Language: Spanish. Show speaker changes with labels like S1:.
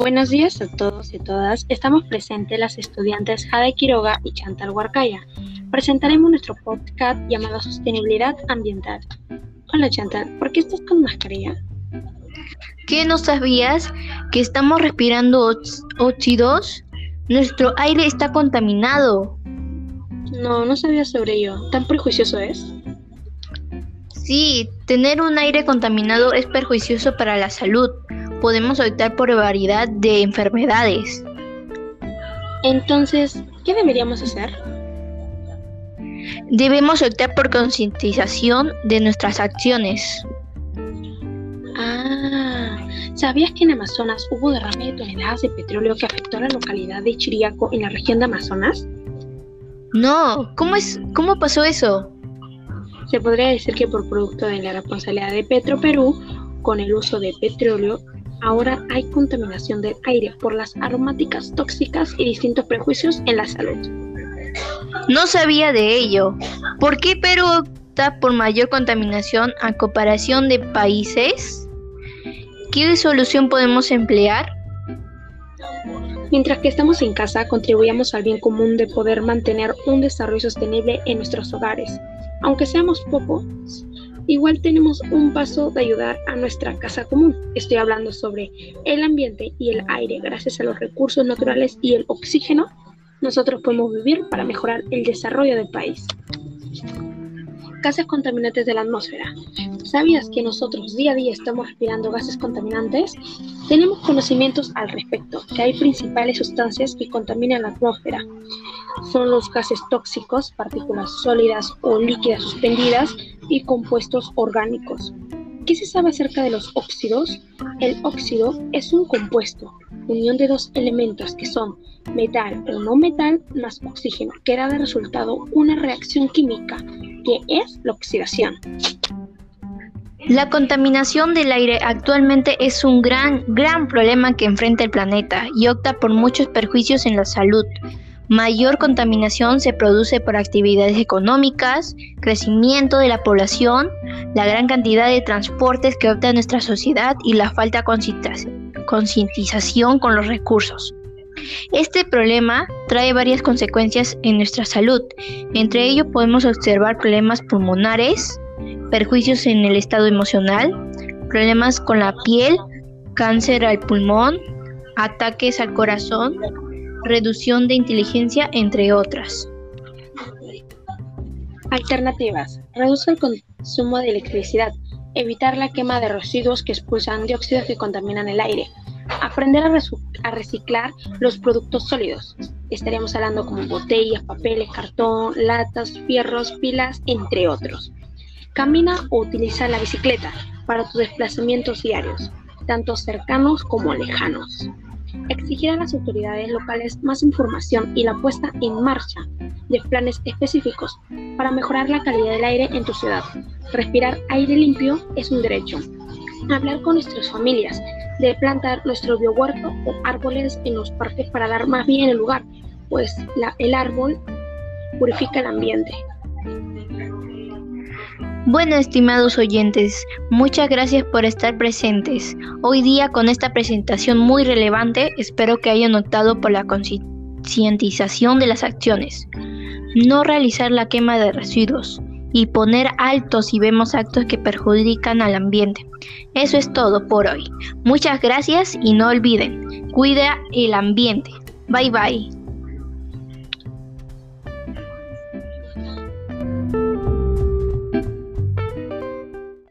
S1: Buenos días a todos y todas. Estamos presentes las estudiantes Jade Quiroga y Chantal Huarcaya. Presentaremos nuestro podcast llamado Sostenibilidad Ambiental. Hola Chantal, ¿por qué estás con mascarilla?
S2: ¿Qué no sabías que estamos respirando óxidos? Nuestro aire está contaminado.
S1: No, no sabía sobre ello. ¿Tan prejuicioso es?
S2: Sí, tener un aire contaminado es perjuicioso para la salud. Podemos optar por variedad de enfermedades.
S1: Entonces, ¿qué deberíamos hacer?
S2: Debemos optar por concientización de nuestras acciones.
S1: Ah, ¿sabías que en Amazonas hubo derrame de toneladas de petróleo que afectó a la localidad de Chiriaco en la región de Amazonas?
S2: No, ¿cómo es cómo pasó eso?
S1: Se podría decir que por producto de la responsabilidad de Petroperú con el uso de petróleo, ahora hay contaminación del aire por las aromáticas tóxicas y distintos prejuicios en la salud.
S2: No sabía de ello. ¿Por qué Perú opta por mayor contaminación a comparación de países? ¿Qué solución podemos emplear?
S1: Mientras que estamos en casa, contribuyamos al bien común de poder mantener un desarrollo sostenible en nuestros hogares. Aunque seamos pocos, igual tenemos un paso de ayudar a nuestra casa común. Estoy hablando sobre el ambiente y el aire. Gracias a los recursos naturales y el oxígeno, nosotros podemos vivir para mejorar el desarrollo del país. Gases contaminantes de la atmósfera. ¿Sabías que nosotros día a día estamos respirando gases contaminantes? Tenemos conocimientos al respecto, que hay principales sustancias que contaminan la atmósfera. Son los gases tóxicos, partículas sólidas o líquidas suspendidas y compuestos orgánicos. ¿Qué se sabe acerca de los óxidos? El óxido es un compuesto, unión de dos elementos que son metal o no metal más oxígeno, que da de resultado una reacción química, que es la oxidación.
S2: La contaminación del aire actualmente es un gran, gran problema que enfrenta el planeta y opta por muchos perjuicios en la salud. Mayor contaminación se produce por actividades económicas, crecimiento de la población, la gran cantidad de transportes que opta nuestra sociedad y la falta de concientización con los recursos. Este problema trae varias consecuencias en nuestra salud. Entre ellos podemos observar problemas pulmonares, perjuicios en el estado emocional, problemas con la piel, cáncer al pulmón, ataques al corazón, reducción de inteligencia, entre otras.
S1: Alternativas. Reduce el consumo de electricidad. Evitar la quema de residuos que expulsan dióxidos que contaminan el aire. Aprender a, reciclar los productos sólidos. Estaríamos hablando como botellas, papeles, cartón, latas, fierros, pilas, entre otros. Camina o utiliza la bicicleta para tus desplazamientos diarios, tanto cercanos como lejanos exigir a las autoridades locales más información y la puesta en marcha de planes específicos para mejorar la calidad del aire en tu ciudad. Respirar aire limpio es un derecho. Hablar con nuestras familias de plantar nuestro biohuerto o árboles en los parques para dar más bien el lugar, pues el árbol purifica el ambiente.
S2: Bueno, estimados oyentes, muchas gracias por estar presentes. Hoy día con esta presentación muy relevante, espero que hayan notado por la concientización de las acciones. No realizar la quema de residuos y poner altos si vemos actos que perjudican al ambiente. Eso es todo por hoy. Muchas gracias y no olviden, cuida el ambiente. Bye bye.